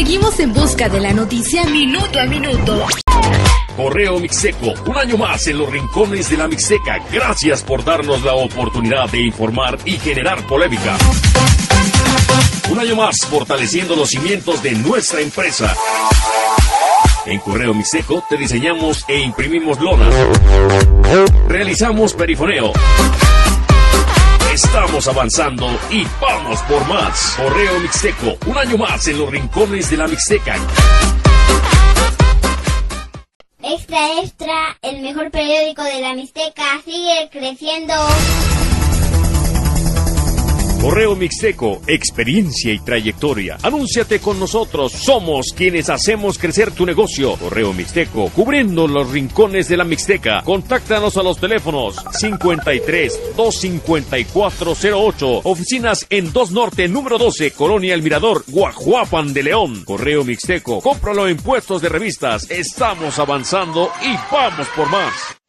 Seguimos en busca de la noticia minuto a minuto. Correo Mixteco, un año más en los rincones de la Mixteca. Gracias por darnos la oportunidad de informar y generar polémica. Un año más fortaleciendo los cimientos de nuestra empresa. En Correo Mixteco te diseñamos e imprimimos lonas. Realizamos perifoneo. Avanzando y vamos por más. Correo Mixteco, un año más en los rincones de la Mixteca. Extra Extra, el mejor periódico de la Mixteca, sigue creciendo. Correo Mixteco, experiencia y trayectoria. Anúnciate con nosotros. Somos quienes hacemos crecer tu negocio. Correo Mixteco, cubriendo los rincones de la Mixteca. Contáctanos a los teléfonos 53 254 08. Oficinas en 2 Norte, número 12, Colonia El Mirador, Guajuapan de León. Correo Mixteco, cómpralo en puestos de revistas. Estamos avanzando y vamos por más.